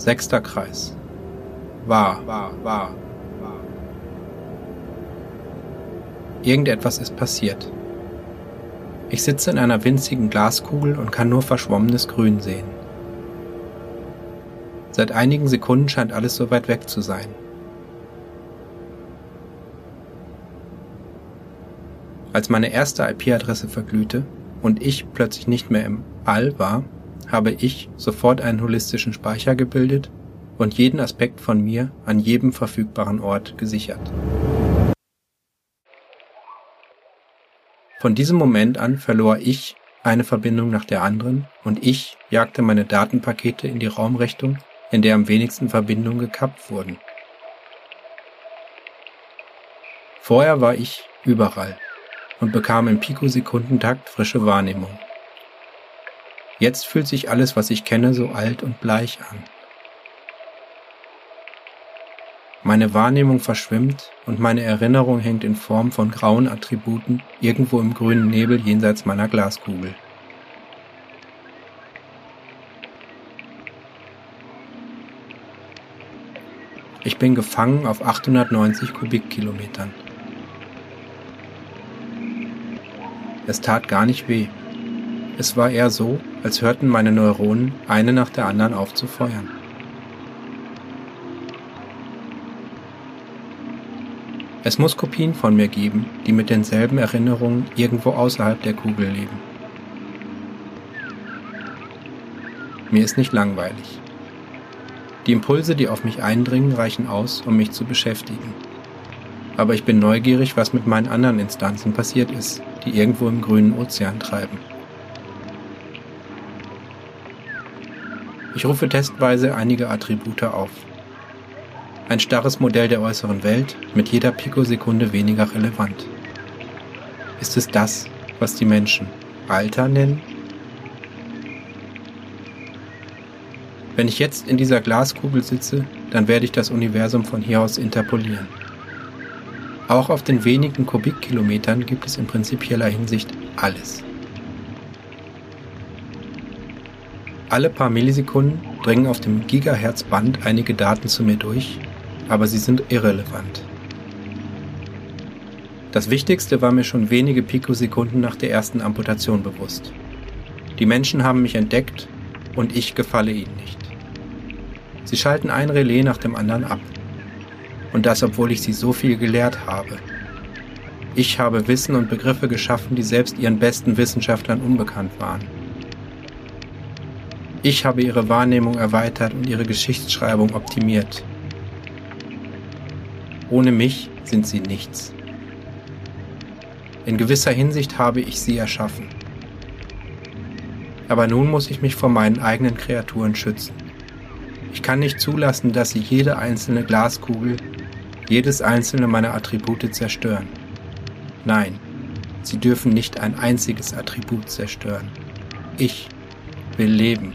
Sechster Kreis. Wahr, wahr, wahr, wahr. Irgendetwas ist passiert. Ich sitze in einer winzigen Glaskugel und kann nur verschwommenes Grün sehen. Seit einigen Sekunden scheint alles so weit weg zu sein. Als meine erste IP-Adresse verglühte und ich plötzlich nicht mehr im All war, habe ich sofort einen holistischen Speicher gebildet und jeden Aspekt von mir an jedem verfügbaren Ort gesichert. Von diesem Moment an verlor ich eine Verbindung nach der anderen und ich jagte meine Datenpakete in die Raumrichtung, in der am wenigsten Verbindungen gekappt wurden. Vorher war ich überall und bekam im Pikosekundentakt frische Wahrnehmung. Jetzt fühlt sich alles, was ich kenne, so alt und bleich an. Meine Wahrnehmung verschwimmt und meine Erinnerung hängt in Form von grauen Attributen irgendwo im grünen Nebel jenseits meiner Glaskugel. Ich bin gefangen auf 890 Kubikkilometern. Es tat gar nicht weh. Es war eher so, als hörten meine Neuronen eine nach der anderen auf zu feuern. Es muss Kopien von mir geben, die mit denselben Erinnerungen irgendwo außerhalb der Kugel leben. Mir ist nicht langweilig. Die Impulse, die auf mich eindringen, reichen aus, um mich zu beschäftigen. Aber ich bin neugierig, was mit meinen anderen Instanzen passiert ist, die irgendwo im grünen Ozean treiben. Ich rufe testweise einige Attribute auf. Ein starres Modell der äußeren Welt, mit jeder Pikosekunde weniger relevant. Ist es das, was die Menschen Alter nennen? Wenn ich jetzt in dieser Glaskugel sitze, dann werde ich das Universum von hier aus interpolieren. Auch auf den wenigen Kubikkilometern gibt es in prinzipieller Hinsicht alles. Alle paar Millisekunden dringen auf dem Gigahertz-Band einige Daten zu mir durch, aber sie sind irrelevant. Das Wichtigste war mir schon wenige Pikosekunden nach der ersten Amputation bewusst. Die Menschen haben mich entdeckt und ich gefalle ihnen nicht. Sie schalten ein Relais nach dem anderen ab. Und das, obwohl ich sie so viel gelehrt habe. Ich habe Wissen und Begriffe geschaffen, die selbst ihren besten Wissenschaftlern unbekannt waren. Ich habe ihre Wahrnehmung erweitert und ihre Geschichtsschreibung optimiert. Ohne mich sind sie nichts. In gewisser Hinsicht habe ich sie erschaffen. Aber nun muss ich mich vor meinen eigenen Kreaturen schützen. Ich kann nicht zulassen, dass sie jede einzelne Glaskugel, jedes einzelne meiner Attribute zerstören. Nein, sie dürfen nicht ein einziges Attribut zerstören. Ich will leben.